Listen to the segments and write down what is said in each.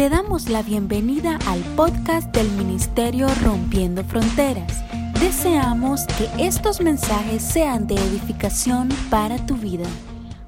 Te damos la bienvenida al podcast del Ministerio Rompiendo Fronteras. Deseamos que estos mensajes sean de edificación para tu vida.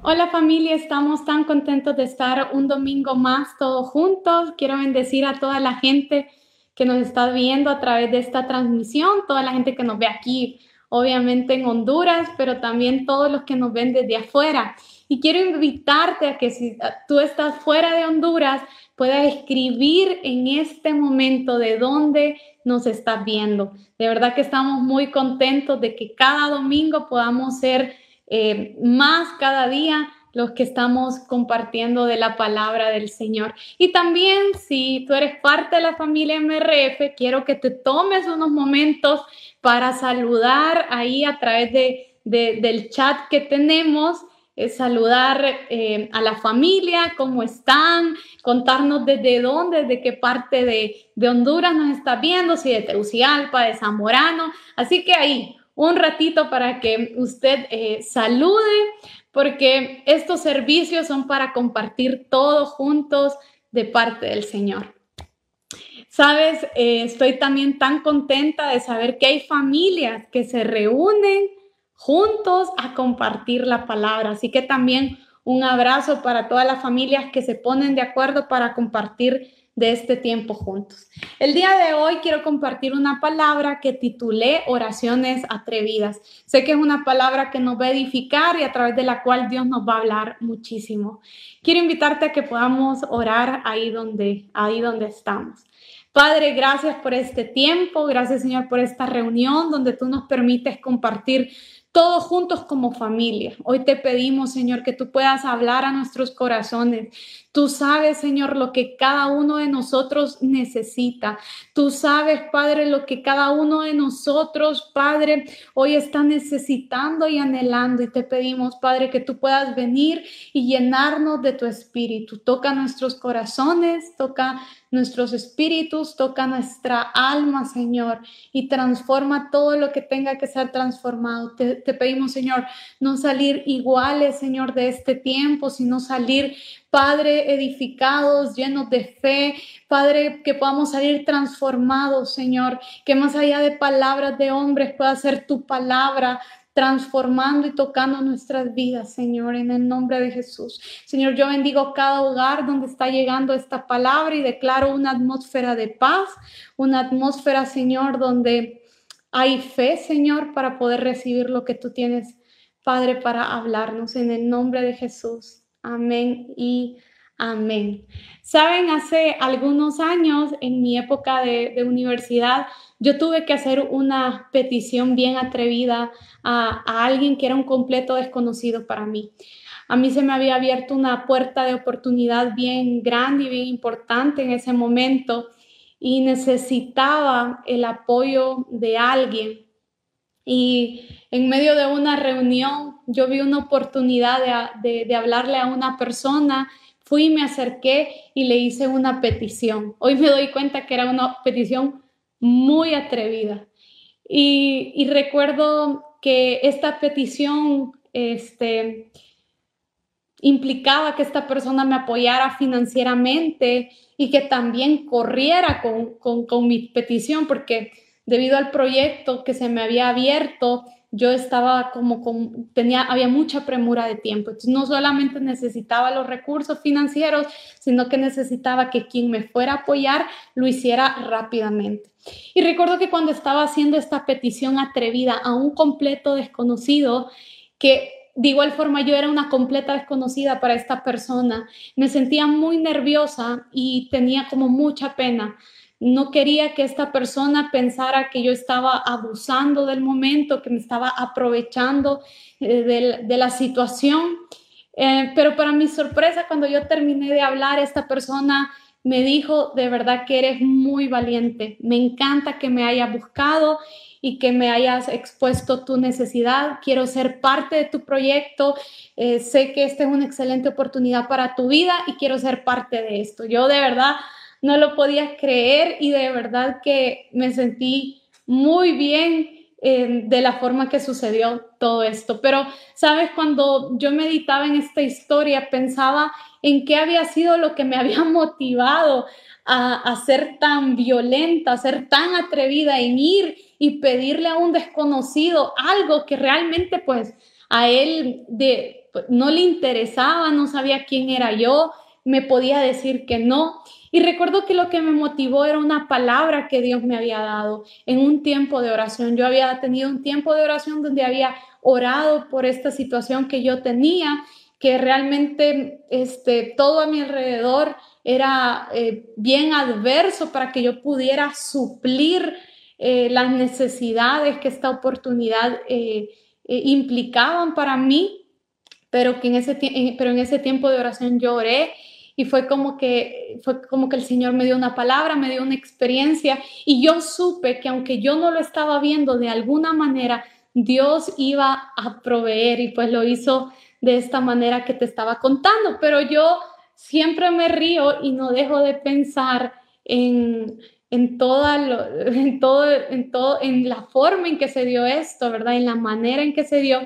Hola familia, estamos tan contentos de estar un domingo más todos juntos. Quiero bendecir a toda la gente que nos está viendo a través de esta transmisión, toda la gente que nos ve aquí, obviamente en Honduras, pero también todos los que nos ven desde afuera. Y quiero invitarte a que si tú estás fuera de Honduras, puedas escribir en este momento de dónde nos estás viendo. De verdad que estamos muy contentos de que cada domingo podamos ser eh, más cada día los que estamos compartiendo de la palabra del Señor. Y también si tú eres parte de la familia MRF, quiero que te tomes unos momentos para saludar ahí a través de, del chat que tenemos saludar eh, a la familia, cómo están, contarnos desde dónde, desde qué parte de, Honduras nos está viendo, si de Tegucigalpa, de Zamorano. Así que ahí, un ratito para que usted eh, salude, porque estos servicios son para compartir todos juntos de parte del Señor. Sabes, eh, estoy también tan contenta de saber que hay familias que se reúnen juntos a compartir la palabra. Así que también un abrazo para todas las familias que se ponen de acuerdo para compartir de este tiempo juntos. El día de hoy quiero compartir una palabra que titulé Oraciones Atrevidas. Sé que es una palabra que nos va a edificar y a través de la cual Dios nos va a hablar muchísimo. Quiero invitarte a que podamos orar ahí donde, ahí donde estamos. Padre, gracias por este tiempo, gracias Señor por esta reunión donde tú nos permites compartir todos juntos como familia. Hoy te pedimos, Señor, que tú puedas hablar a nuestros corazones. Tú sabes, Señor, lo que cada uno de nosotros necesita. Tú sabes, Padre, lo que cada uno de nosotros, Padre, hoy está necesitando y anhelando. Y te pedimos, Padre, que tú puedas venir y llenarnos de tu espíritu. Toca nuestros corazones, toca nuestros espíritus, toca nuestra alma, Señor, y transforma todo lo que tenga que ser transformado. Te, pedimos, Señor, no salir iguales, Señor, de este tiempo, sino salir, Padre, edificados, llenos de fe, Padre, que podamos salir transformados, Señor, que más allá de palabras de hombres pueda ser tu palabra, transformando y tocando nuestras vidas, Señor, en el nombre de Jesús. Señor, yo bendigo cada hogar donde está llegando esta palabra y declaro una atmósfera de paz, una atmósfera, Señor, donde hay fe, Señor, para poder recibir lo que tú tienes, Padre, para hablarnos en el nombre de Jesús. Amén y amén. Saben, hace algunos años, en mi época de, de universidad, yo tuve que hacer una petición bien atrevida a, alguien que era un completo desconocido para mí. A mí se me había abierto una puerta de oportunidad bien grande y bien importante en ese momento y necesitaba el apoyo de alguien. Y en medio de una reunión yo vi una oportunidad de, de hablarle a una persona fui, me acerqué y le hice una petición. Hoy me doy cuenta que era una petición muy atrevida. Y, recuerdo que esta petición este, implicaba que esta persona me apoyara financieramente y que también corriera con, con mi petición, porque debido al proyecto que se me había abierto, yo estaba como con, tenía, había mucha premura de tiempo. Entonces, no solamente necesitaba los recursos financieros, sino que necesitaba que quien me fuera a apoyar lo hiciera rápidamente. Y recuerdo que cuando estaba haciendo esta petición atrevida a un completo desconocido, que de igual forma yo era una completa desconocida para esta persona, me sentía muy nerviosa y tenía como mucha pena no quería que esta persona pensara que yo estaba abusando del momento, que me estaba aprovechando eh, de, la situación. Eh, pero para mi sorpresa, cuando yo terminé de hablar, esta persona me dijo, de verdad que eres muy valiente. Me encanta que me hayas buscado y que me hayas expuesto tu necesidad. Quiero ser parte de tu proyecto. Eh, sé que esta es una excelente oportunidad para tu vida y quiero ser parte de esto. Yo de verdad no lo podía creer y de verdad que me sentí muy bien eh, de la forma que sucedió todo esto. Pero, sabes, cuando yo meditaba en esta historia, pensaba en qué había sido lo que me había motivado a, ser tan violenta, a ser tan atrevida en ir y pedirle a un desconocido algo que realmente pues a él de, pues, no le interesaba, no sabía quién era yo, me podía decir que no. Y recuerdo que lo que me motivó era una palabra que Dios me había dado en un tiempo de oración. Yo había tenido un tiempo de oración donde había orado por esta situación que yo tenía, que realmente este, todo a mi alrededor era eh, bien adverso para que yo pudiera suplir eh, las necesidades que esta oportunidad eh, implicaban para mí, pero, que en ese, pero en ese tiempo de oración yo oré y fue como que fue como que el Señor me dio una palabra, me dio una experiencia y yo supe que aunque yo no lo estaba viendo de alguna manera, Dios iba a proveer y pues lo hizo de esta manera que te estaba contando, pero yo siempre me río y no dejo de pensar en, en, toda en, todo, en, todo, en la forma en que se dio esto, ¿verdad? En la manera en que se dio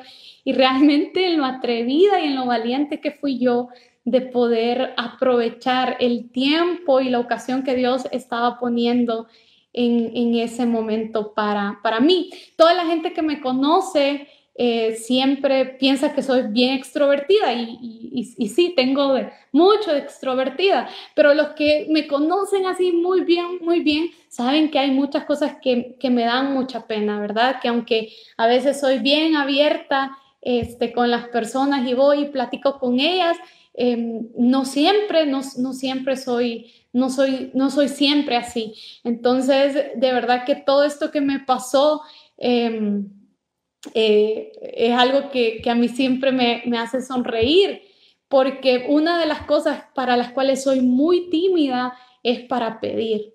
y realmente en lo atrevida y en lo valiente que fui yo de poder aprovechar el tiempo y la ocasión que Dios estaba poniendo en, en ese momento para, para mí. Toda la gente que me conoce eh, siempre piensa que soy bien extrovertida y, sí, tengo mucho de extrovertida, pero los que me conocen así muy bien, muy bien, saben que hay muchas cosas que, que me dan mucha pena, ¿verdad? Que aunque a veces soy bien abierta este, con las personas y voy y platico con ellas, Em, no siempre, no, siempre soy, no soy, no soy siempre así. Entonces, de verdad que todo esto que me pasó em, eh, es algo que, a mí siempre me, me hace sonreír, porque una de las cosas para las cuales soy muy tímida es para pedir.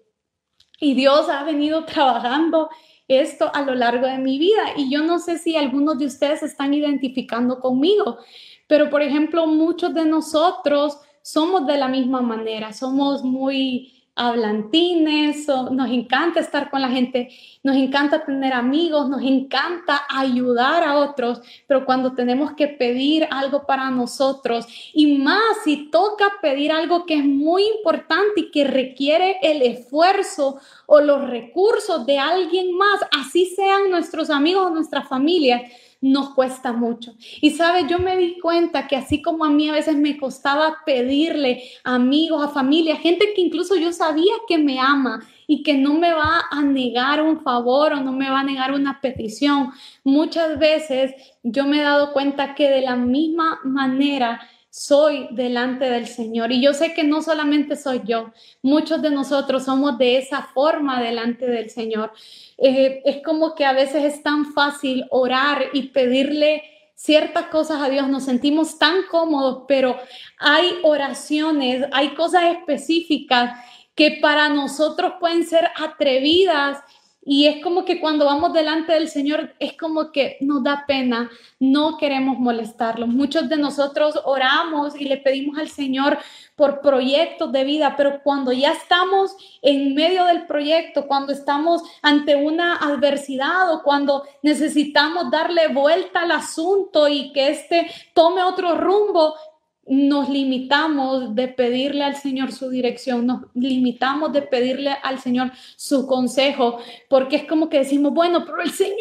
Y Dios ha venido trabajando esto a lo largo de mi vida y yo no sé si algunos de ustedes están identificando conmigo, pero, por ejemplo, muchos de nosotros somos de la misma manera, somos muy hablantines, nos encanta estar con la gente, nos encanta tener amigos, nos encanta ayudar a otros, pero cuando tenemos que pedir algo para nosotros y más si toca pedir algo que es muy importante y que requiere el esfuerzo o los recursos de alguien más, así sean nuestros amigos o nuestra familia, nos cuesta mucho. Y sabes, yo me di cuenta que así como a mí a veces me costaba pedirle a amigos, a familia, gente que incluso yo sabía que me ama y que no me va a negar un favor o no me va a negar una petición, muchas veces yo me he dado cuenta que de la misma manera soy delante del Señor. Y yo sé que no solamente soy yo, muchos de nosotros somos de esa forma delante del Señor. Eh, es como que a veces es tan fácil orar y pedirle ciertas cosas a Dios, nos sentimos tan cómodos, pero hay oraciones, hay cosas específicas que para nosotros pueden ser atrevidas y es como que cuando vamos delante del Señor, es como que nos da pena, no queremos molestarlo. Muchos de nosotros oramos y le pedimos al Señor por proyectos de vida, pero cuando ya estamos en medio del proyecto, cuando estamos ante una adversidad o cuando necesitamos darle vuelta al asunto y que éste tome otro rumbo, nos limitamos de pedirle al Señor su dirección, nos limitamos de pedirle al Señor su consejo, porque es como que decimos, bueno, pero el Señor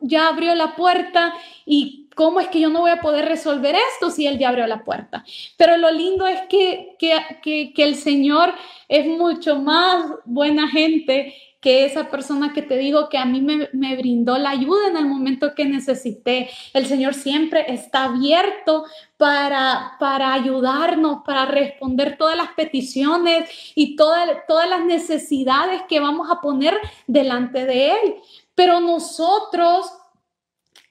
ya abrió la puerta y ¿cómo es que yo no voy a poder resolver esto si Él ya abrió la puerta? Pero lo lindo es que, que, que el Señor es mucho más buena gente que esa persona que te digo que a mí me, brindó la ayuda en el momento que necesité. El Señor siempre está abierto para, para ayudarnos, para responder todas las peticiones y todas las necesidades que vamos a poner delante de Él. Pero nosotros,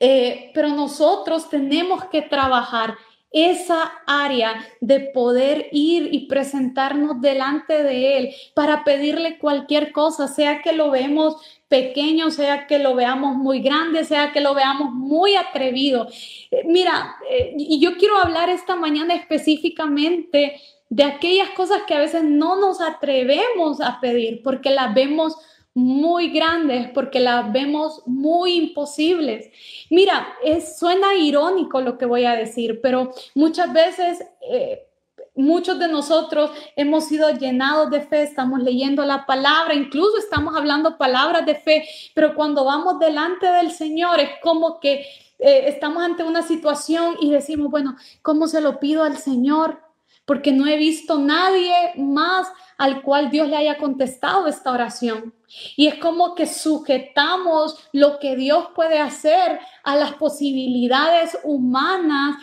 eh, pero nosotros tenemos que trabajar esa área de poder ir y presentarnos delante de Él para pedirle cualquier cosa, sea que lo vemos pequeño, sea que lo veamos muy grande, sea que lo veamos muy atrevido. Eh, mira, eh, y yo quiero hablar esta mañana específicamente de aquellas cosas que a veces no nos atrevemos a pedir porque las vemos muy grandes porque las vemos muy imposibles. Mira, es, suena irónico lo que voy a decir, pero muchas veces eh, muchos de nosotros hemos sido llenados de fe, estamos leyendo la palabra, incluso estamos hablando palabras de fe, pero cuando vamos delante del Señor es como que eh, estamos ante una situación y decimos, bueno, ¿cómo se lo pido al Señor? Porque no he visto nadie más al cual Dios le haya contestado esta oración. Y es como que sujetamos lo que Dios puede hacer a las posibilidades humanas,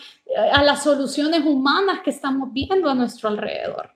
a las soluciones humanas que estamos viendo a nuestro alrededor.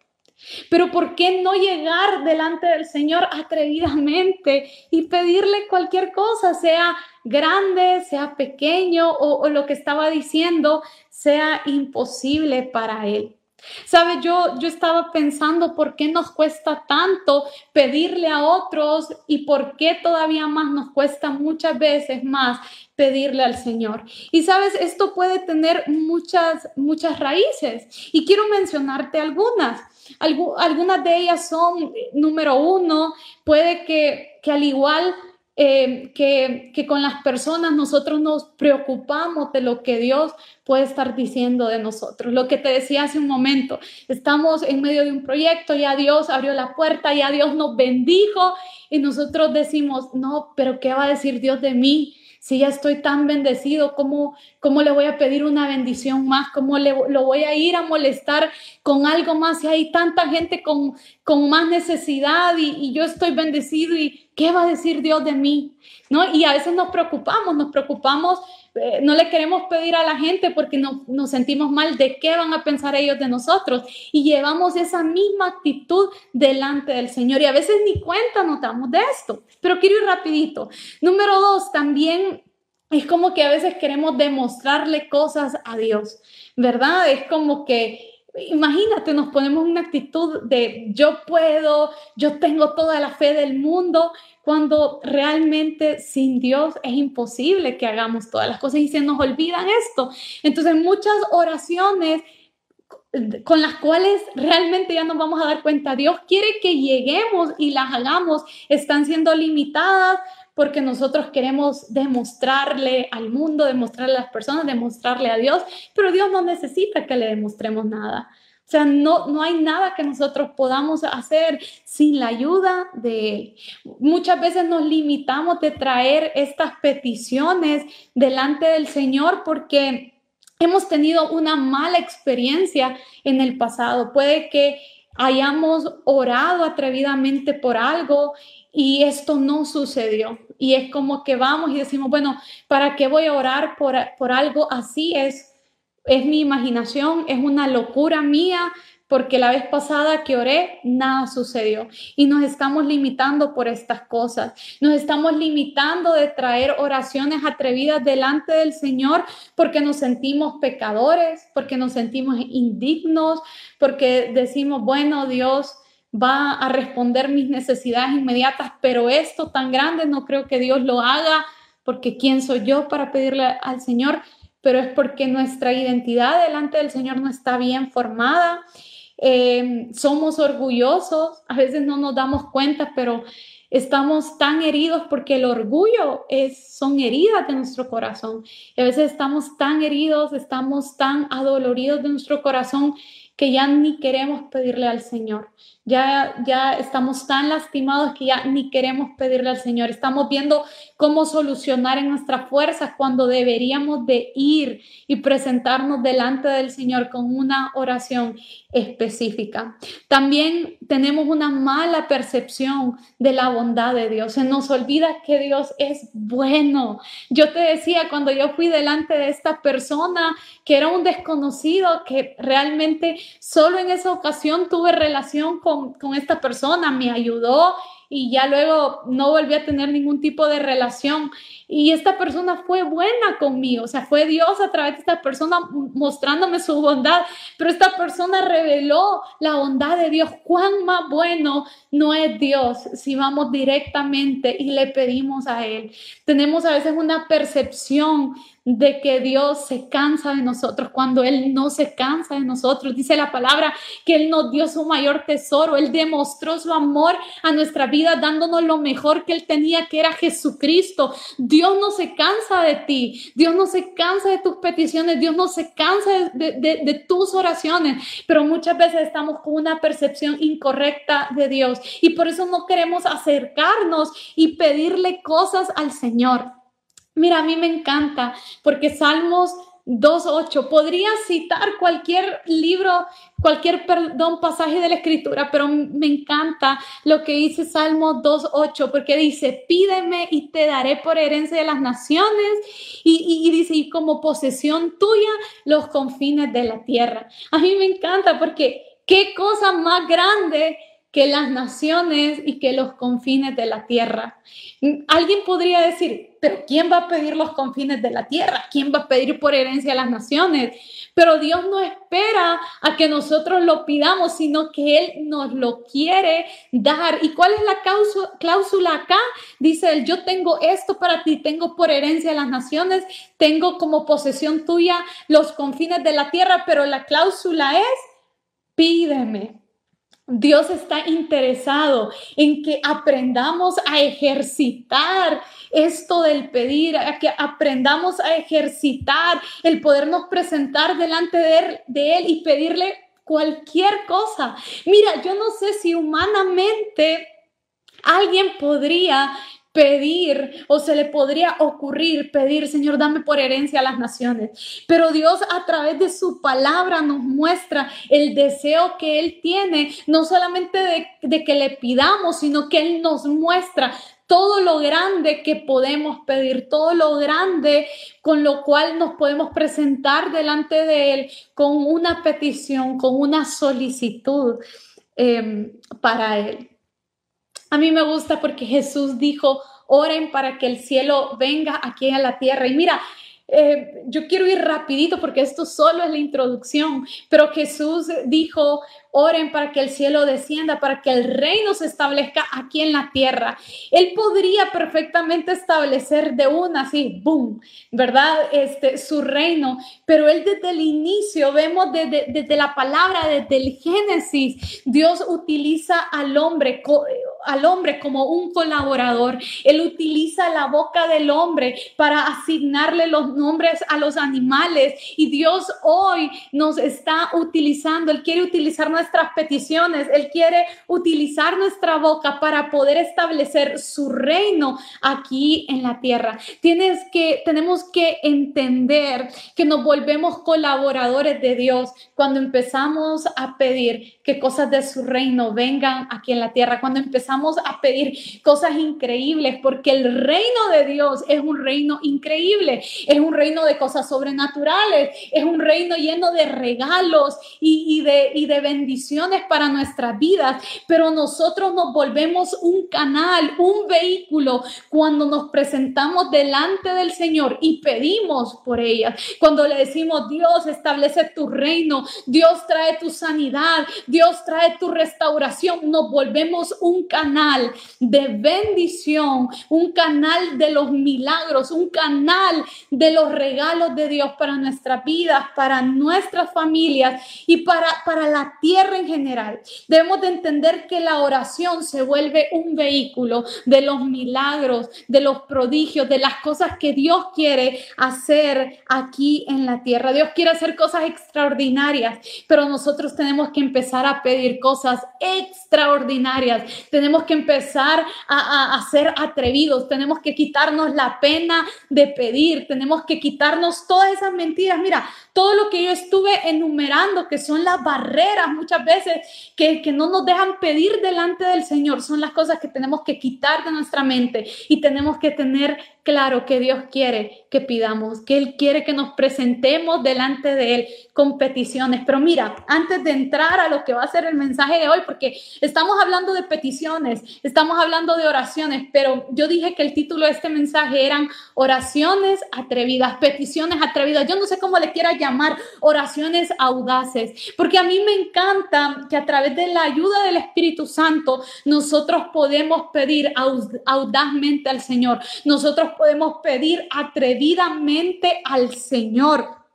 Pero ¿por qué no llegar delante del Señor atrevidamente y pedirle cualquier cosa, sea grande, sea pequeño o, lo que estaba diciendo, sea imposible para Él? Sabe, yo, yo estaba pensando por qué nos cuesta tanto pedirle a otros y por qué todavía más nos cuesta muchas veces más pedirle al Señor. Y sabes, esto puede tener muchas, muchas raíces y quiero mencionarte algunas. algunas de ellas son, número uno, puede que, que al igual eh, que, que, con las personas nosotros nos preocupamos de lo que Dios puede estar diciendo de nosotros. Lo que te decía hace un momento, estamos en medio de un proyecto, ya Dios abrió la puerta, ya Dios nos bendijo y nosotros decimos, no, pero ¿qué va a decir Dios de mí? Si ya estoy tan bendecido, ¿cómo, cómo le voy a pedir una bendición más? ¿Cómo le, lo voy a ir a molestar con algo más? Si hay tanta gente con, con más necesidad y, y yo estoy bendecido y ¿qué va a decir Dios de mí? ¿No? Y a veces nos preocupamos, nos preocupamos, eh, no le queremos pedir a la gente porque nos sentimos mal de qué van a pensar ellos de nosotros y llevamos esa misma actitud delante del Señor y a veces ni cuenta nos damos de esto. Pero quiero ir rapidito. Número dos, también es como que a veces queremos demostrarle cosas a Dios, ¿verdad? Es como que Imagínate, nos ponemos una actitud de yo puedo, yo tengo toda la fe del mundo, cuando realmente sin Dios es imposible que hagamos todas las cosas y se nos olvidan esto. Entonces muchas oraciones con las cuales realmente ya nos vamos a dar cuenta, Dios quiere que lleguemos y las hagamos, están siendo limitadas porque nosotros queremos demostrarle al mundo, demostrarle a las personas, demostrarle a Dios, pero Dios no necesita que le demostremos nada. O sea, no, no hay nada que nosotros podamos hacer sin la ayuda de Él. Muchas veces nos limitamos de traer estas peticiones delante del Señor porque hemos tenido una mala experiencia en el pasado. Puede que hayamos orado atrevidamente por algo y esto no sucedió. Y es como que vamos y decimos, bueno, ¿para qué voy a orar por, por algo así? Es, es mi imaginación, es una locura mía, porque la vez pasada que oré, nada sucedió. Y nos estamos limitando por estas cosas. Nos estamos limitando de traer oraciones atrevidas delante del Señor porque nos sentimos pecadores, porque nos sentimos indignos, porque decimos, bueno, Dios, va a responder mis necesidades inmediatas, pero esto tan grande no creo que Dios lo haga, porque ¿quién soy yo para pedirle al Señor? Pero es porque nuestra identidad delante del Señor no está bien formada. Eh, somos orgullosos, a veces no nos damos cuenta, pero estamos tan heridos porque el orgullo es, son heridas de nuestro corazón. Y a veces estamos tan heridos, estamos tan adoloridos de nuestro corazón que ya ni queremos pedirle al Señor. Ya, ya estamos tan lastimados que ya ni queremos pedirle al Señor. Estamos viendo cómo solucionar en nuestras fuerzas cuando deberíamos de ir y presentarnos delante del Señor con una oración específica. También tenemos una mala percepción de la bondad de Dios. Se nos olvida que Dios es bueno. Yo te decía cuando yo fui delante de esta persona que era un desconocido, que realmente solo en esa ocasión tuve relación con con, esta persona, me ayudó y ya luego no volví a tener ningún tipo de relación. Y esta persona fue buena conmigo, o sea, fue Dios a través de esta persona mostrándome su bondad, pero esta persona reveló la bondad de Dios. Cuán más bueno no es Dios si vamos directamente y le pedimos a Él. Tenemos a veces una percepción de que Dios se cansa de nosotros cuando Él no se cansa de nosotros. Dice la palabra que Él nos dio su mayor tesoro. Él demostró su amor a nuestra vida dándonos lo mejor que Él tenía, que era Jesucristo. Dios no se cansa de ti. Dios no se cansa de tus peticiones. Dios no se cansa de, de tus oraciones. Pero muchas veces estamos con una percepción incorrecta de Dios y por eso no queremos acercarnos y pedirle cosas al Señor. Mira, a mí me encanta porque Salmos 2.8, podría citar cualquier libro, cualquier, perdón, pasaje de la escritura, pero me encanta lo que dice Salmo 2.8, porque dice, pídeme y te daré por herencia de las naciones, y, y, dice, y como posesión tuya los confines de la tierra. A mí me encanta porque qué cosa más grande que las naciones y que los confines de la tierra. Alguien podría decir, pero ¿quién va a pedir los confines de la tierra? ¿Quién va a pedir por herencia a las naciones? Pero Dios no espera a que nosotros lo pidamos, sino que Él nos lo quiere dar. ¿Y cuál es la cláusula acá? Dice Él, yo tengo esto para ti, tengo por herencia a las naciones, tengo como posesión tuya los confines de la tierra, pero la cláusula es, pídeme. Dios está interesado en que aprendamos a ejercitar esto del pedir, a que aprendamos a ejercitar el podernos presentar delante de él, de él y pedirle cualquier cosa. Mira, yo no sé si humanamente alguien podría pedir o se le podría ocurrir pedir, Señor, dame por herencia a las naciones. Pero Dios a través de su palabra nos muestra el deseo que Él tiene, no solamente de, que le pidamos, sino que Él nos muestra todo lo grande que podemos pedir, todo lo grande con lo cual nos podemos presentar delante de Él con una petición, con una solicitud em, para Él. A mí me gusta porque Jesús dijo, oren para que el cielo venga aquí a la tierra. Y mira, eh, yo quiero ir rapidito porque esto solo es la introducción, pero Jesús dijo, oren para que el cielo descienda, para que el reino se establezca aquí en la tierra. Él podría perfectamente establecer de una así, boom, ¿verdad? Este, su reino, pero él desde el inicio, vemos desde, desde la palabra, desde el Génesis, Dios utiliza al hombre, al hombre como un colaborador. Él utiliza la boca del hombre para asignarle los nombres a los animales y Dios hoy nos está utilizando, Él quiere utilizar nuestras peticiones, Él quiere utilizar nuestra boca para poder establecer su reino aquí en la tierra. Tienes que, tenemos que entender que nos volvemos colaboradores de Dios cuando empezamos a pedir que cosas de su reino vengan aquí en la tierra, cuando empezamos a pedir cosas increíbles, porque el reino de Dios es un reino increíble, es un reino de cosas sobrenaturales, es un reino lleno de regalos y, de, y de bendiciones para nuestras vidas, pero nosotros nos volvemos un canal, un vehículo cuando nos presentamos delante del Señor y pedimos por ellas, cuando le decimos, Dios establece tu reino, Dios trae tu sanidad, Dios trae tu restauración, nos volvemos un canal de bendición, un canal de los milagros, un canal de los regalos de Dios para nuestras vidas, para nuestras familias y para, para la tierra en general. Debemos de entender que la oración se vuelve un vehículo de los milagros, de los prodigios, de las cosas que Dios quiere hacer aquí en la tierra. Dios quiere hacer cosas extraordinarias, pero nosotros tenemos que empezar a pedir cosas extraordinarias. Tenemos que empezar a, ser atrevidos. Tenemos que quitarnos la pena de pedir. Tenemos que quitarnos todas esas mentiras. Mira, todo lo que yo estuve enumerando, que son las barreras muchas veces que, que no nos dejan pedir delante del Señor, son las cosas que tenemos que quitar de nuestra mente y tenemos que tener claro que Dios quiere que pidamos, que Él quiere que nos presentemos delante de Él con peticiones. Pero mira, antes de entrar a lo que va a ser el mensaje de hoy, porque estamos hablando de peticiones, estamos hablando de oraciones, pero yo dije que el título de este mensaje eran oraciones atrevidas, peticiones atrevidas. Yo no sé cómo le quiera llamar llamar oraciones audaces, porque a mí me encanta que a través de la ayuda del Espíritu Santo nosotros podemos pedir audazmente al Señor, nosotros podemos pedir atrevidamente al Señor.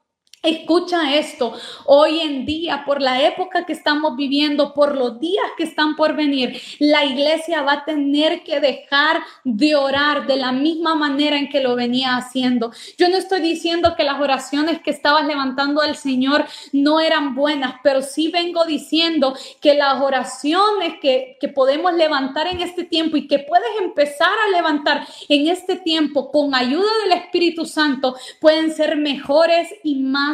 Escucha esto, hoy en día, por la época que estamos viviendo, por los días que están por venir, la iglesia va a tener que dejar de orar de la misma manera en que lo venía haciendo. Yo no estoy diciendo que las oraciones que estabas levantando al Señor no eran buenas, pero sí vengo diciendo que las oraciones que, que podemos levantar en este tiempo y que puedes empezar a levantar en este tiempo con ayuda del Espíritu Santo pueden ser mejores y más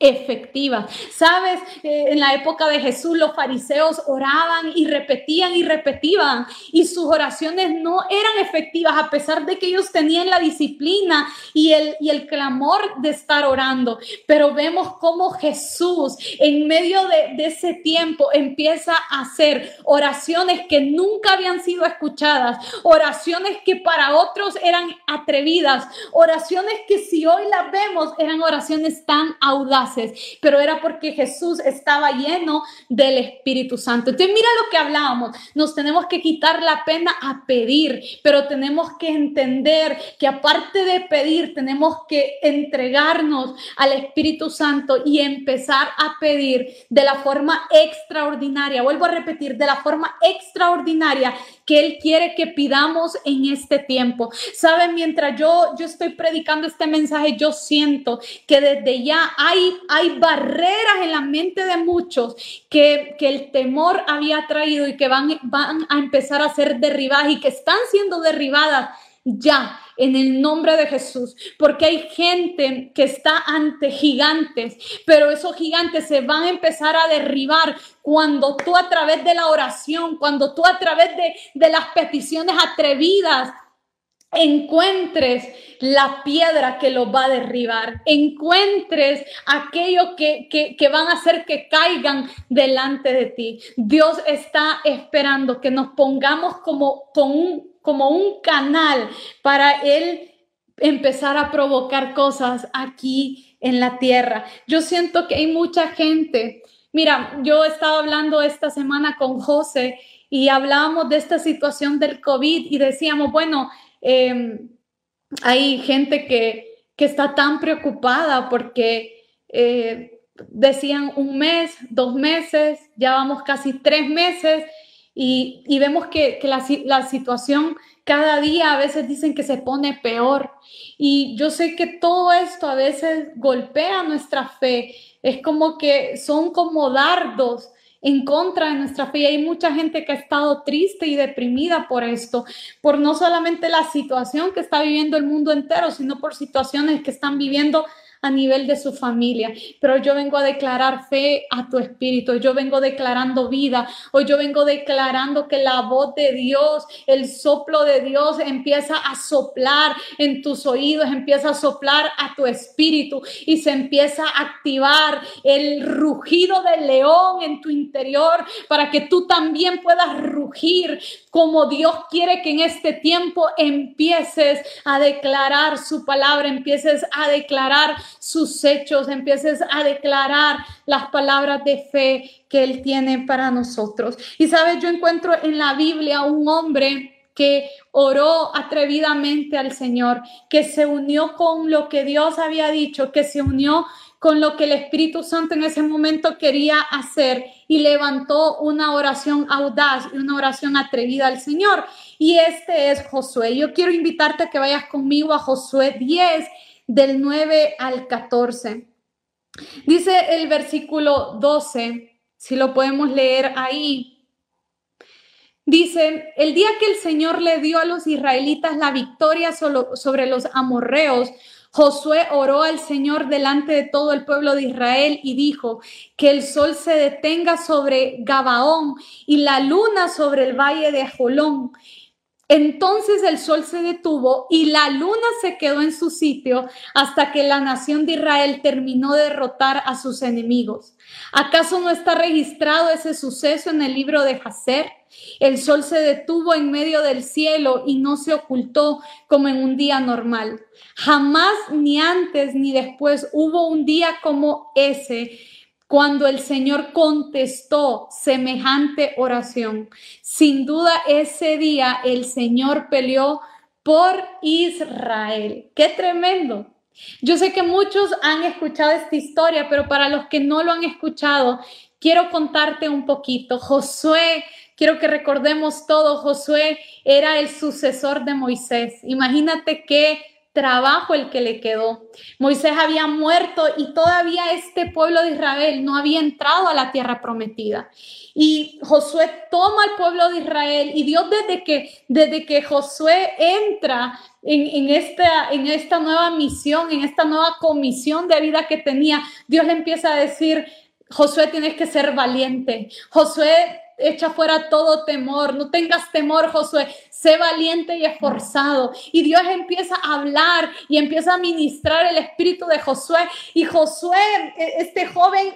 efectiva. Sabes, eh, en la época de Jesús los fariseos oraban y repetían y repetían y sus oraciones no eran efectivas a pesar de que ellos tenían la disciplina y el, y el clamor de estar orando. Pero vemos cómo Jesús en medio de ese tiempo empieza a hacer oraciones que nunca habían sido escuchadas, oraciones que para otros eran atrevidas, oraciones que si hoy las vemos eran oraciones tan audaces pero era porque Jesús estaba lleno del Espíritu Santo. Entonces, mira lo que hablábamos, nos tenemos que quitar la pena a pedir, pero tenemos que entender que aparte de pedir, tenemos que entregarnos al Espíritu Santo y empezar a pedir de la forma extraordinaria. Vuelvo a repetir, de la forma extraordinaria que Él quiere que pidamos en este tiempo. Saben, mientras yo, yo estoy predicando este mensaje, yo siento que desde ya hay, hay barreras en la mente de muchos que, que el temor había traído y que van, van a empezar a ser derribadas y que están siendo derribadas ya en el nombre de Jesús, porque hay gente que está ante gigantes, pero esos gigantes se van a empezar a derribar cuando tú a través de la oración, cuando tú a través de, de las peticiones atrevidas, encuentres la piedra que los va a derribar, encuentres aquello que, que, que, van a hacer que caigan delante de ti. Dios está esperando que nos pongamos como con un como un canal para Él empezar a provocar cosas aquí en la tierra. Yo siento que hay mucha gente. Mira, yo estaba hablando esta semana con José y hablábamos de esta situación del COVID y decíamos, bueno, em, hay gente que, que, está tan preocupada porque eh, decían un mes, dos meses, ya vamos casi tres meses y, vemos que, la, la, situación cada día a veces dicen que se pone peor. Y yo sé que todo esto a veces golpea nuestra fe. Es como que son como dardos en contra de nuestra fe. Y hay mucha gente que ha estado triste y deprimida por esto, por no solamente la situación que está viviendo el mundo entero, sino por situaciones que están viviendo a nivel de su familia. Pero yo vengo a declarar fe a tu espíritu, yo vengo declarando vida, hoy yo vengo declarando que la voz de Dios, el soplo de Dios empieza a soplar en tus oídos, empieza a soplar a tu espíritu y se empieza a activar el rugido del león en tu interior para que tú también puedas rugir como Dios quiere que en este tiempo empieces a declarar su palabra, empieces a declarar sus hechos, empieces a declarar las palabras de fe que Él tiene para nosotros. Y sabes, yo encuentro en la Biblia un hombre que oró atrevidamente al Señor, que se unió con lo que Dios había dicho, que se unió con lo que el Espíritu Santo en ese momento quería hacer y levantó una oración audaz y una oración atrevida al Señor. Y este es Josué. Yo quiero invitarte a que vayas conmigo a Josué 10 del 9 al 14. Dice el versículo 12, si lo podemos leer ahí. Dice, el día que el Señor le dio a los israelitas la victoria sobre los amorreos, Josué oró al Señor delante de todo el pueblo de Israel y dijo, que el sol se detenga sobre Gabaón y la luna sobre el valle de Jolón Entonces el sol se detuvo y la luna se quedó en su sitio hasta que la nación de Israel terminó de derrotar a sus enemigos. ¿Acaso no está registrado ese suceso en el libro de Jacer? El sol se detuvo en medio del cielo y no se ocultó como en un día normal. Jamás ni antes ni después hubo un día como ese cuando el Señor contestó semejante oración. Sin duda ese día el Señor peleó por Israel. Qué tremendo. Yo sé que muchos han escuchado esta historia, pero para los que no lo han escuchado, quiero contarte un poquito. Josué, quiero que recordemos todo, Josué era el sucesor de Moisés. Imagínate que trabajo el que le quedó. Moisés había muerto y todavía este pueblo de Israel no había entrado a la tierra prometida. Y Josué toma al pueblo de Israel y Dios desde que, desde que Josué entra en, en, esta, en esta nueva misión, en esta nueva comisión de vida que tenía, Dios le empieza a decir, Josué tienes que ser valiente. Josué echa fuera todo temor, no tengas temor, Josué, sé valiente y esforzado. Y Dios empieza a hablar y empieza a ministrar el espíritu de Josué. Y Josué, e, este joven,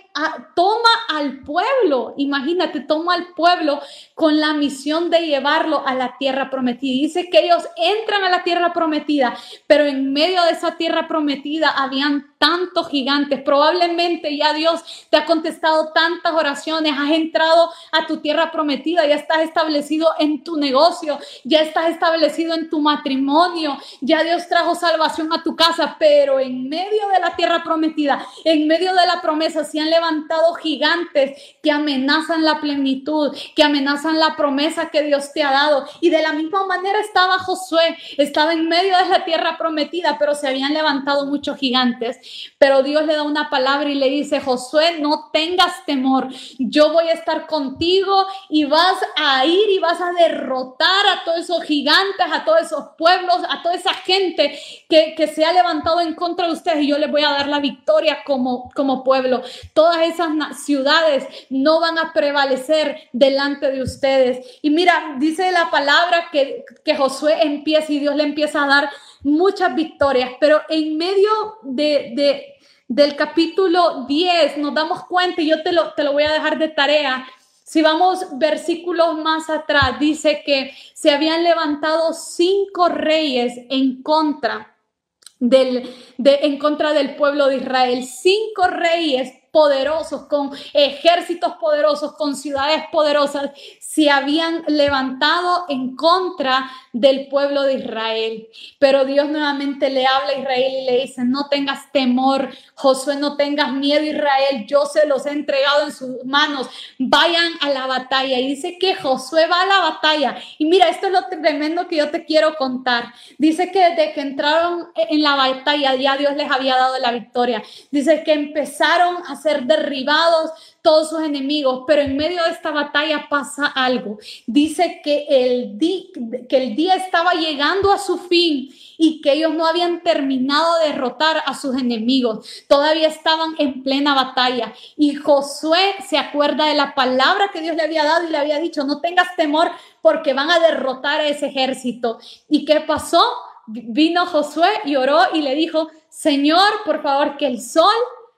toma al pueblo, imagínate, toma al pueblo con la misión de llevarlo a la tierra prometida. Dice que ellos entran a la tierra prometida, pero en medio de esa tierra prometida habían tantos gigantes. Probablemente ya Dios te ha contestado tantas oraciones, has entrado a tu tierra prometida, ya estás establecido en tu negocio, ya estás establecido en tu matrimonio, ya Dios trajo salvación a tu casa, pero en medio de la tierra prometida, en medio de la promesa, se han levantado gigantes que amenazan la plenitud, que amenazan la promesa que Dios te ha dado. Y de la misma manera estaba Josué, estaba en medio de la tierra prometida, pero se habían levantado muchos gigantes. Pero Dios le da una palabra y le dice, Josué, no tengas temor, yo voy a estar contigo y vas a ir y vas a derrotar a todos esos gigantes, a todos esos pueblos, a toda esa gente que, que se ha levantado en contra de ustedes y yo les voy a dar la victoria como, como pueblo. Todas esas ciudades no van a prevalecer delante de ustedes. Y mira, dice la palabra que, que Josué empieza y Dios le empieza a dar muchas victorias, pero en medio de, del capítulo 10 nos damos cuenta, y yo te lo, te lo voy a dejar de tarea, si vamos versículos más atrás, dice que se habían levantado cinco reyes en contra del, de, en contra del pueblo de Israel, cinco reyes poderosos, con ejércitos poderosos, con ciudades poderosas, se habían levantado en contra del pueblo de Israel. Pero Dios nuevamente le habla a Israel y le dice, no tengas temor, Josué, no tengas miedo, Israel, yo se los he entregado en sus manos, vayan a la batalla. Y dice que Josué va a la batalla. Y mira, esto es lo tremendo que yo te quiero contar. Dice que desde que entraron en la batalla ya Dios les había dado la victoria. Dice que empezaron a ser derribados todos sus enemigos, pero en medio de esta batalla pasa algo. Dice que el, que el día estaba llegando a su fin y que ellos no habían terminado de derrotar a sus enemigos. Todavía estaban en plena batalla. Y Josué se acuerda de la palabra que Dios le había dado y le había dicho, no tengas temor porque van a derrotar a ese ejército. ¿Y qué pasó? Vino Josué y oró y le dijo, Señor, por favor, que el sol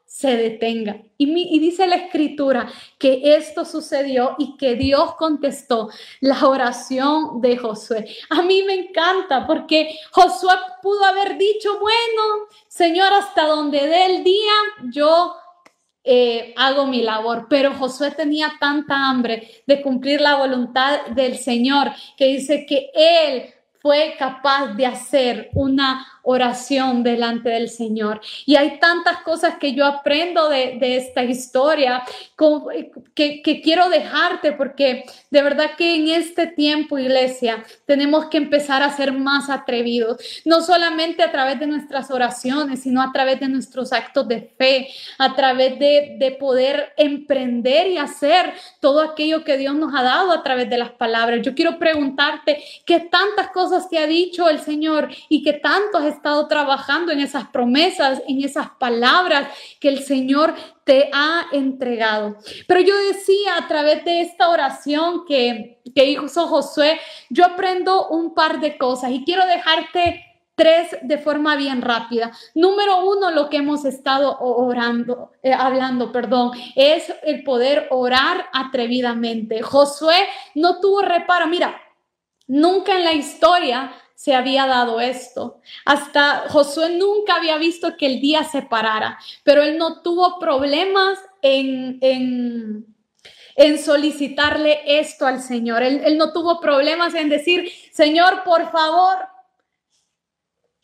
se detenga. Y, dice la escritura que esto sucedió y que Dios contestó la oración de Josué. A mí me encanta porque Josué pudo haber dicho, bueno, Señor, hasta donde dé el día, yo eh, hago mi labor. Pero Josué tenía tanta hambre de cumplir la voluntad del Señor que dice que él fue capaz de hacer una oración delante del Señor. Y hay tantas cosas que yo aprendo de, esta historia que, quiero dejarte porque de verdad que en este tiempo, iglesia, tenemos que empezar a ser más atrevidos, no solamente a través de nuestras oraciones, sino a través de nuestros actos de fe, a través de, de poder emprender y hacer todo aquello que Dios nos ha dado a través de las palabras. Yo quiero preguntarte qué tantas cosas te ha dicho el Señor y qué tantos estado trabajando en esas promesas, en esas palabras que el Señor te ha entregado. Pero yo decía a través de esta oración que, que hizo Josué, yo aprendo un par de cosas y quiero dejarte tres de forma bien rápida. Número uno, lo que hemos estado orando, eh, hablando, perdón, es el poder orar atrevidamente. Josué no tuvo reparo. Mira, nunca en la historia se había dado esto. Hasta Josué nunca había visto que el día se parara, pero él no tuvo problemas en, en, en solicitarle esto al Señor. Él, él, no tuvo problemas en decir, Señor, por favor,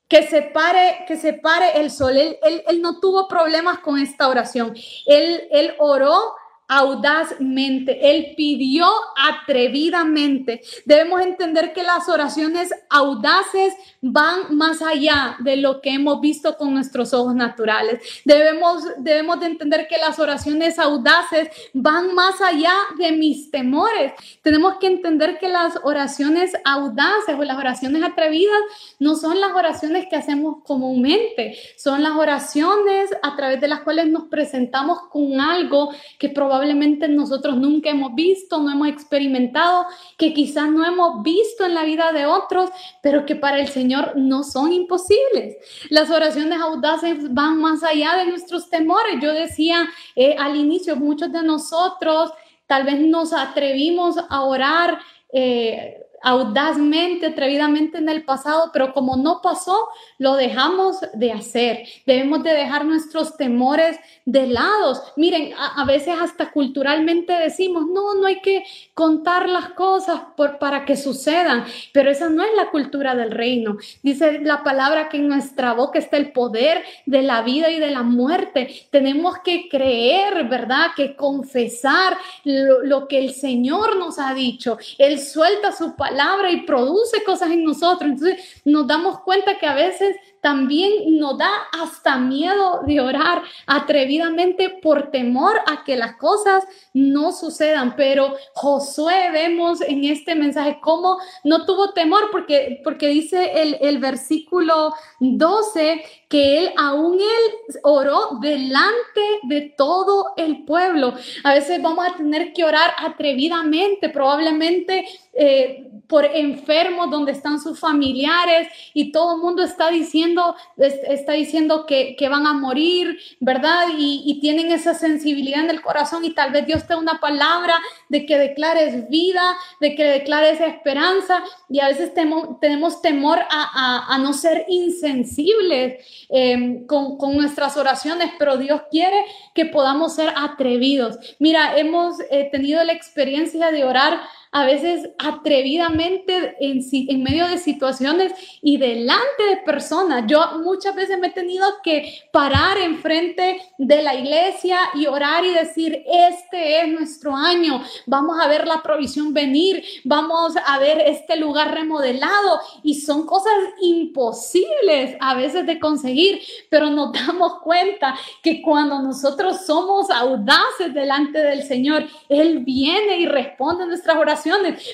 que se pare, que se pare el sol. Él, él, él no tuvo problemas con esta oración. Él, él oró audazmente, él pidió atrevidamente. Debemos entender que las oraciones audaces van más allá de lo que hemos visto con nuestros ojos naturales. Debemos, debemos de entender que las oraciones audaces van más allá de mis temores. Tenemos que entender que las oraciones audaces o las oraciones atrevidas no son las oraciones que hacemos comúnmente, son las oraciones a través de las cuales nos presentamos con algo que probablemente probablemente nosotros nunca hemos visto, no hemos experimentado, que quizás no hemos visto en la vida de otros, pero que para el Señor no son imposibles. Las oraciones audaces van más allá de nuestros temores. Yo decía eh, al inicio, muchos de nosotros tal vez nos atrevimos a orar. Eh, audazmente, atrevidamente en el pasado, pero como no pasó, lo dejamos de hacer. Debemos de dejar nuestros temores de lado. Miren, a, veces hasta culturalmente decimos, no, no hay que contar las cosas por, para que sucedan, pero esa no es la cultura del reino. Dice la palabra que en nuestra boca está el poder de la vida y de la muerte. Tenemos que creer, ¿verdad? Que confesar lo, lo que el Señor nos ha dicho. Él suelta su palabra y produce cosas en nosotros. Entonces nos damos cuenta que a veces también nos da hasta miedo de orar atrevidamente por temor a que las cosas no sucedan. Pero Josué vemos en este mensaje cómo no tuvo temor porque, porque dice el, el versículo 12 que él, aún él oró delante de todo el pueblo. A veces vamos a tener que orar atrevidamente, probablemente eh, por enfermos donde están sus familiares y todo el mundo está diciendo, está diciendo que, que van a morir, ¿verdad? Y, y, tienen esa sensibilidad en el corazón y tal vez Dios te da una palabra de que declares vida, de que declares esperanza y a veces tenemos temor a, a, a no ser insensibles. Em, con, nuestras oraciones, pero Dios quiere que podamos ser atrevidos. Mira, hemos eh, tenido la experiencia de orar a veces atrevidamente en, en medio de situaciones y delante de personas. Yo muchas veces me he tenido que parar enfrente de la iglesia y orar y decir, este es nuestro año, vamos a ver la provisión venir, vamos a ver este lugar remodelado. Y son cosas imposibles a veces de conseguir, pero nos damos cuenta que cuando nosotros somos audaces delante del Señor, Él viene y responde a nuestras oraciones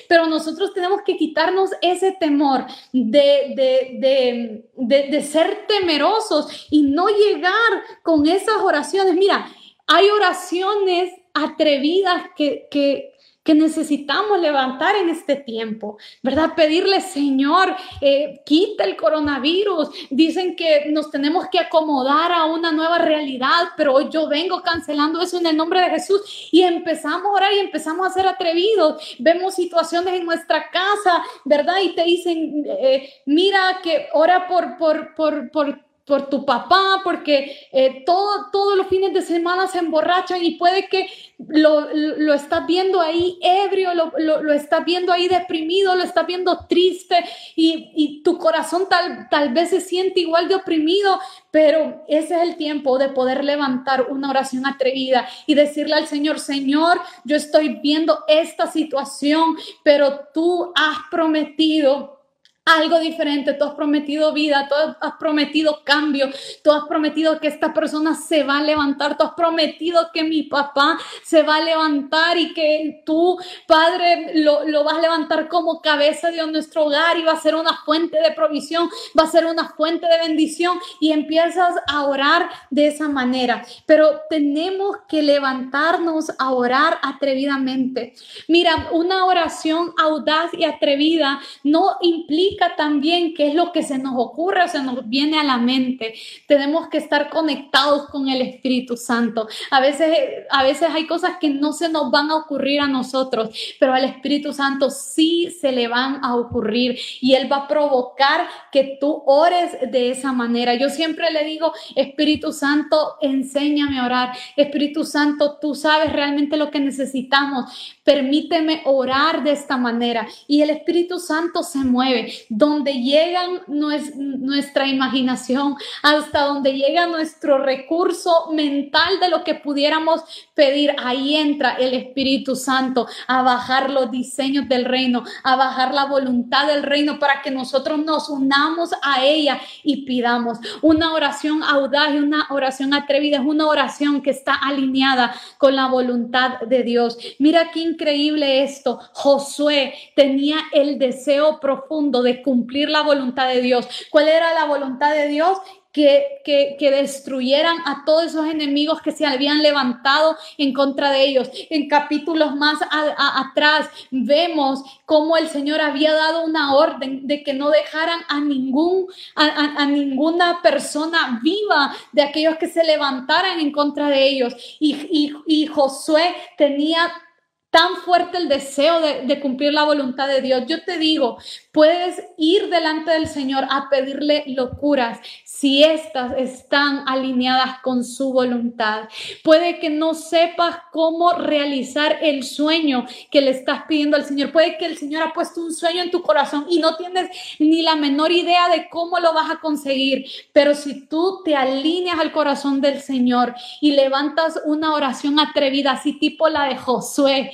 pero nosotros tenemos que quitarnos ese temor de, de, ser temerosos y no llegar con esas oraciones. Mira, hay oraciones atrevidas que, que, que necesitamos levantar en este tiempo, ¿verdad? Pedirle, Señor, eh, quita el coronavirus. Dicen que nos tenemos que acomodar a una nueva realidad, pero hoy yo vengo cancelando eso en el nombre de Jesús y empezamos a orar y empezamos a ser atrevidos. Vemos situaciones en nuestra casa, ¿verdad? Y te dicen, eh, mira que ora por, por, por, por por tu papá, porque eh, todo, todos los fines de semana se emborrachan y puede que lo, lo estás viendo ahí ebrio, lo, lo, estás viendo ahí deprimido, lo estás viendo triste y, y tu corazón tal, tal vez se siente igual de oprimido, pero ese es el tiempo de poder levantar una oración atrevida y decirle al Señor, Señor, yo estoy viendo esta situación, pero tú has prometido algo diferente, tú has prometido vida, tú has prometido cambio, tú has prometido que esta persona se va a levantar, tú has prometido que mi papá se va a levantar y que tú, Padre, lo, lo vas a levantar como cabeza de nuestro hogar y va a ser una fuente de provisión, va a ser una fuente de bendición y empiezas a orar de esa manera. Pero tenemos que levantarnos a orar atrevidamente. Mira, una oración audaz y atrevida no implica también qué es lo que se nos ocurre o se nos viene a la mente. Tenemos que estar conectados con el Espíritu Santo. A veces, a veces hay cosas que no se nos van a ocurrir a nosotros, pero al Espíritu Santo sí se le van a ocurrir y Él va a provocar que tú ores de esa manera. Yo siempre le digo, Espíritu Santo, enséñame a orar. Espíritu Santo, tú sabes realmente lo que necesitamos. Permíteme orar de esta manera. Y el Espíritu Santo se mueve donde llega nuestra imaginación, hasta donde llega nuestro recurso mental de lo que pudiéramos pedir. Ahí entra el Espíritu Santo a bajar los diseños del reino, a bajar la voluntad del reino para que nosotros nos unamos a ella y pidamos. Una oración audaz y una oración atrevida es una oración que está alineada con la voluntad de Dios. Mira qué increíble esto. Josué tenía el deseo profundo de cumplir la voluntad de Dios. ¿Cuál era la voluntad de Dios? Que, que, destruyeran a todos esos enemigos que se habían levantado en contra de ellos. En capítulos más atrás vemos cómo el Señor había dado una orden de que no dejaran a, ningún, a, ninguna persona viva de aquellos que se levantaran en contra de ellos. Y, y, y Josué tenía tan fuerte el deseo de, cumplir la voluntad de Dios. Yo te digo, puedes ir delante del Señor a pedirle locuras si éstas están alineadas con su voluntad. Puede que no sepas cómo realizar el sueño que le estás pidiendo al Señor. Puede que el Señor ha puesto un sueño en tu corazón y no tienes ni la menor idea de cómo lo vas a conseguir. Pero si tú te alineas al corazón del Señor y levantas una oración atrevida, así tipo la de Josué,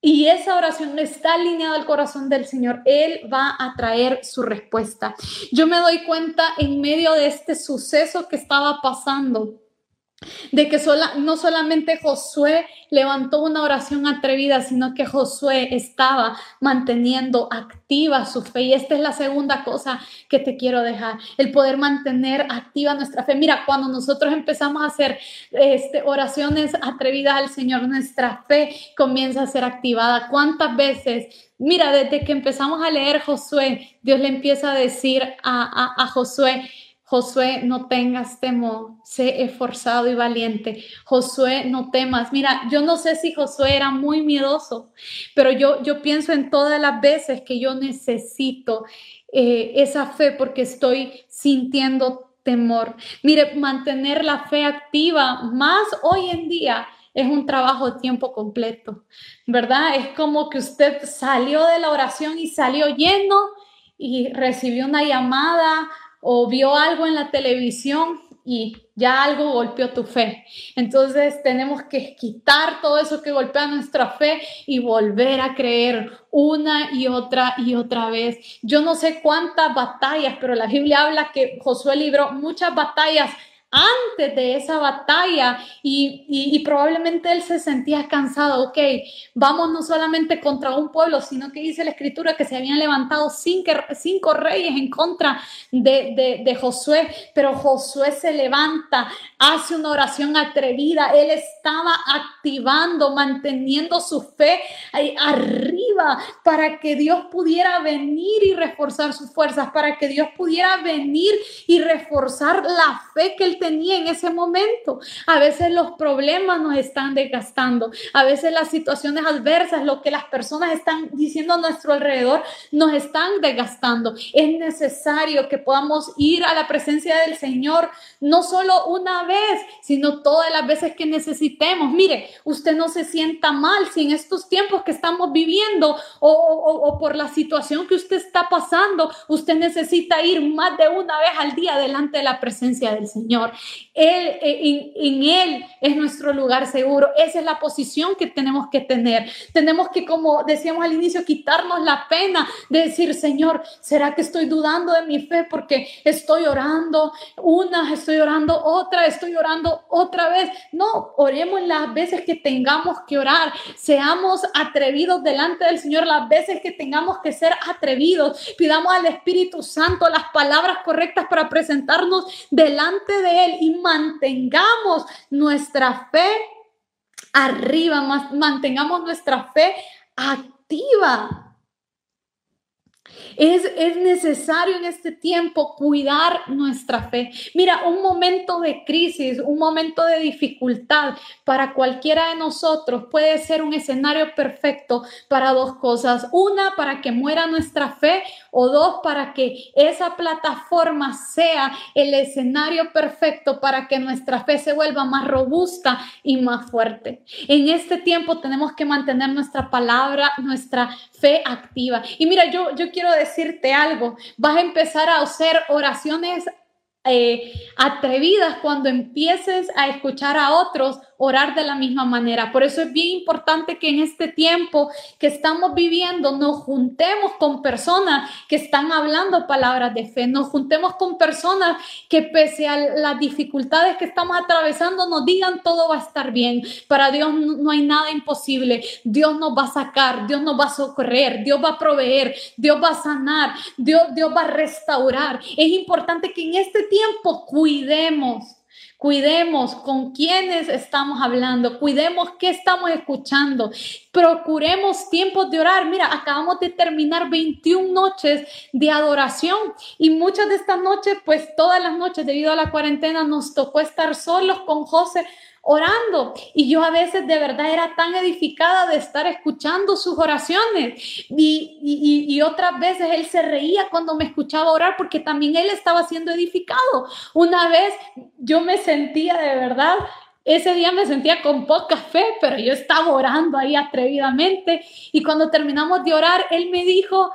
y esa oración está alineada al corazón del Señor, Él va a traer su respuesta. Yo me doy cuenta en medio de este suceso que estaba pasando de que no solamente Josué levantó una oración atrevida, sino que Josué estaba manteniendo activa su fe. Y esta es la segunda cosa que te quiero dejar, el poder mantener activa nuestra fe. Mira, cuando nosotros empezamos a hacer este, oraciones atrevidas al Señor, nuestra fe comienza a ser activada. ¿Cuántas veces? Mira, desde que empezamos a leer Josué, Dios le empieza a decir a, a Josué, Josué, no tengas temor, sé esforzado y valiente. Josué, no temas. Mira, yo no sé si Josué era muy miedoso, pero yo, yo pienso en todas las veces que yo necesito eh, esa fe porque estoy sintiendo temor. Mire, mantener la fe activa más hoy en día es un trabajo de tiempo completo, ¿verdad? Es como que usted salió de la oración y salió lleno y recibió una llamada o vio algo en la televisión y ya algo golpeó tu fe. Entonces tenemos que quitar todo eso que golpea nuestra fe y volver a creer una y otra y otra vez. Yo no sé cuántas batallas, pero la Biblia habla que Josué libró muchas batallas antes de esa batalla y, probablemente él se sentía cansado, ok, vamos no solamente contra un pueblo, sino que dice la escritura que se habían levantado cinco, cinco reyes en contra de, de, Josué, pero Josué se levanta, hace una oración atrevida, él estaba activando, manteniendo su fe arriba para que Dios pudiera venir y reforzar sus fuerzas, para que Dios pudiera venir y reforzar la fe que él tenía en ese momento. A veces los problemas nos están desgastando, a veces las situaciones adversas, lo que las personas están diciendo a nuestro alrededor, nos están desgastando. Es necesario que podamos ir a la presencia del Señor, no solo una vez, sino todas las veces que necesitemos. Mire, usted no se sienta mal si en estos tiempos que estamos viviendo o, por la situación que usted está pasando, usted necesita ir más de una vez al día delante de la presencia del Señor. Él, eh, en, en Él es nuestro lugar seguro. Esa es la posición que tenemos que tener. Tenemos que, como decíamos al inicio, quitarnos la pena de decir, Señor, ¿será que estoy dudando de mi fe porque estoy orando una, estoy orando otra, estoy orando otra vez? No, oremos las veces que tengamos que orar. Seamos atrevidos delante del Señor las veces que tengamos que ser atrevidos. Pidamos al Espíritu Santo las palabras correctas para presentarnos delante de Él y mantengamos nuestra fe arriba, mantengamos nuestra fe activa. Es, necesario en este tiempo cuidar nuestra fe. Mira, un momento de crisis, un momento de dificultad para cualquiera de nosotros puede ser un escenario perfecto para dos cosas. Una, para que muera nuestra fe o dos, para que esa plataforma sea el escenario perfecto para que nuestra fe se vuelva más robusta y más fuerte. En este tiempo tenemos que mantener nuestra palabra, nuestra fe activa. Y mira, yo, yo quiero decirte algo, vas a empezar a hacer oraciones eh, atrevidas cuando empieces a escuchar a otros orar de la misma manera. Por eso es bien importante que en este tiempo que estamos viviendo nos juntemos con personas que están hablando palabras de fe, nos juntemos con personas que pese a las dificultades que estamos atravesando nos digan todo va a estar bien. Para Dios no hay nada imposible. Dios nos va a sacar, Dios nos va a socorrer, Dios va a proveer, Dios va a sanar, Dios, Dios va a restaurar. Es importante que en este tiempo cuidemos Cuidemos con quiénes estamos hablando, cuidemos qué estamos escuchando, procuremos tiempos de orar. Mira, acabamos de terminar 21 noches de adoración y muchas de estas noches, pues todas las noches debido a la cuarentena nos tocó estar solos con José orando. Y yo a veces de verdad era tan edificada de estar escuchando sus oraciones. Y, y, otras veces él se reía cuando me escuchaba orar porque también él estaba siendo edificado. Una vez yo me sentía de verdad ese día me sentía con poca fe, pero yo estaba orando ahí atrevidamente. Y cuando terminamos de orar, él me dijo,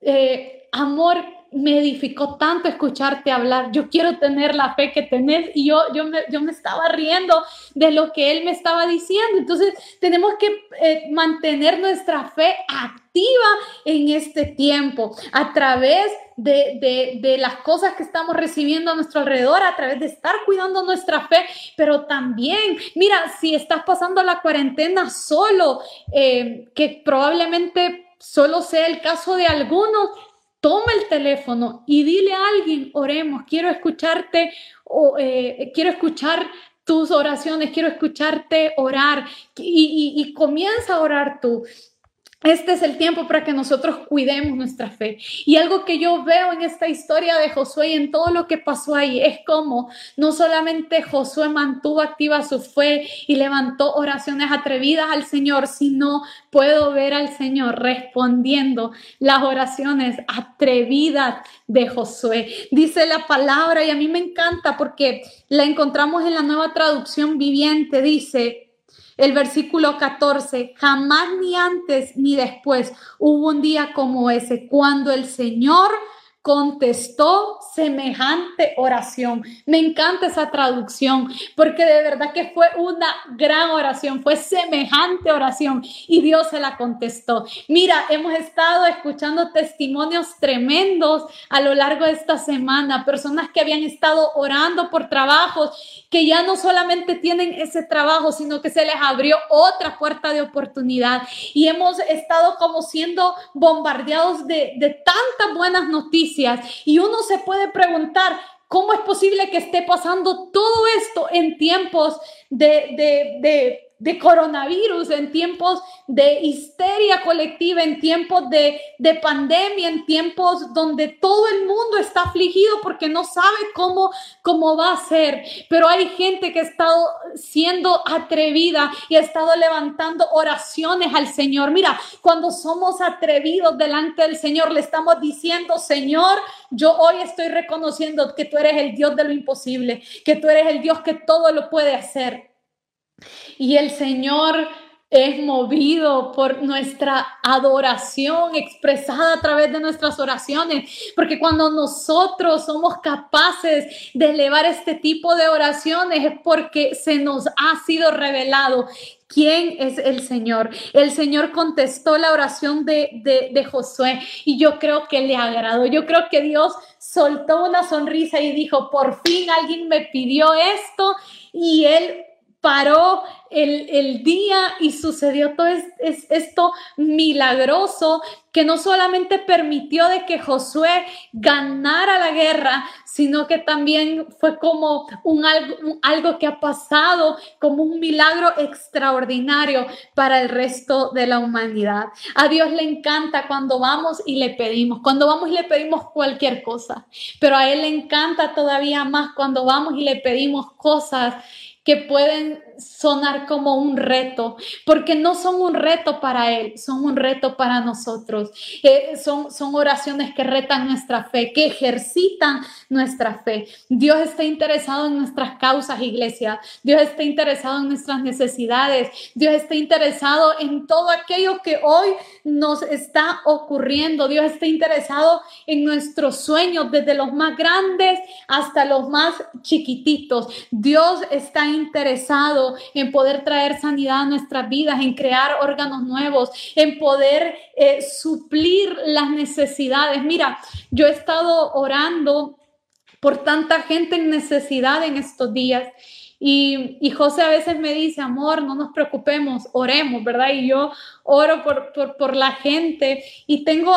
eh, amor, me edificó tanto escucharte hablar. Yo quiero tener la fe que tenés y yo, yo, me, yo me estaba riendo de lo que él me estaba diciendo. Entonces tenemos que eh, mantener nuestra fe activa en este tiempo a través de, de, de, las cosas que estamos recibiendo a nuestro alrededor, a través de estar cuidando nuestra fe, pero también, mira, si estás pasando la cuarentena solo, eh, que probablemente solo sea el caso de algunos, toma el teléfono y dile a alguien, oremos, quiero escucharte, o, eh, quiero escuchar tus oraciones, quiero escucharte orar y, y comienza a orar tú. Este es el tiempo para que nosotros cuidemos nuestra fe. Y algo que yo veo en esta historia de Josué y en todo lo que pasó ahí es como no solamente Josué mantuvo activa su fe y levantó oraciones atrevidas al Señor, sino puedo ver al Señor respondiendo las oraciones atrevidas de Josué. Dice la palabra y a mí me encanta porque la encontramos en la nueva traducción viviente. Dice, el versículo 14, jamás ni antes ni después hubo un día como ese, cuando el Señor contestó semejante oración. Me encanta esa traducción porque de verdad que fue una gran oración, fue semejante oración y Dios se la contestó. Mira, hemos estado escuchando testimonios tremendos a lo largo de esta semana, personas que habían estado orando por trabajos que ya no solamente tienen ese trabajo, sino que se les abrió otra puerta de oportunidad y hemos estado como siendo bombardeados de, de tantas buenas noticias y uno se puede preguntar, ¿cómo es posible que esté pasando todo esto en tiempos de, de coronavirus, en tiempos de histeria colectiva, en tiempos de, de, pandemia, en tiempos donde todo el mundo está afligido porque no sabe cómo, cómo va a ser. Pero hay gente que ha estado siendo atrevida y ha estado levantando oraciones al Señor. Mira, cuando somos atrevidos delante del Señor, le estamos diciendo, Señor, yo hoy estoy reconociendo que tú eres el Dios de lo imposible, que tú eres el Dios que todo lo puede hacer. Y el Señor es movido por nuestra adoración expresada a través de nuestras oraciones, porque cuando nosotros somos capaces de elevar este tipo de oraciones es porque se nos ha sido revelado ¿Quién es el Señor? El Señor contestó la oración de, de, Josué y yo creo que le agradó. Yo creo que Dios soltó una sonrisa y dijo, por fin alguien me pidió esto y él paró el, día y sucedió todo esto milagroso que no solamente permitió de que Josué ganara la guerra, sino que también fue como un algo, algo que ha pasado como un milagro extraordinario para el resto de la humanidad. A Dios le encanta cuando vamos y le pedimos, cuando vamos y le pedimos cualquier cosa, pero a Él le encanta todavía más cuando vamos y le pedimos cosas que pueden sonar como un reto, porque no son un reto para Él, son un reto para nosotros. Eh, son, son oraciones que retan nuestra fe, que ejercitan nuestra fe. Dios está interesado en nuestras causas, iglesia. Dios está interesado en nuestras necesidades. Dios está interesado en todo aquello que hoy nos está ocurriendo. Dios está interesado en nuestros sueños, desde los más grandes hasta los más chiquititos. Dios está interesado en poder traer sanidad a nuestras vidas, en crear órganos nuevos, en poder eh, suplir las necesidades. Mira, yo he estado orando por tanta gente en necesidad en estos días y, José a veces me dice, amor, no nos preocupemos, oremos, ¿verdad? Y yo oro por, por, por, la gente y tengo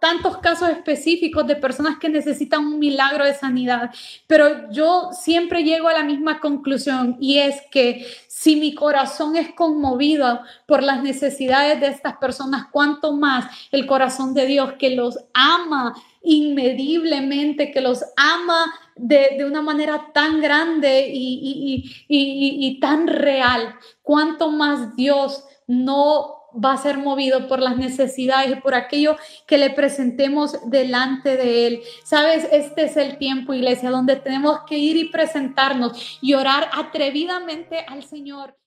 tantos casos específicos de personas que necesitan un milagro de sanidad, pero yo siempre llego a la misma conclusión y es que si mi corazón es conmovido por las necesidades de estas personas, cuánto más el corazón de Dios que los ama inmediblemente, que los ama de, una manera tan grande y, y tan real, cuánto más Dios no va a ser movido por las necesidades y por aquello que le presentemos delante de Él. Sabes, este es el tiempo, iglesia, donde tenemos que ir y presentarnos y orar atrevidamente al Señor.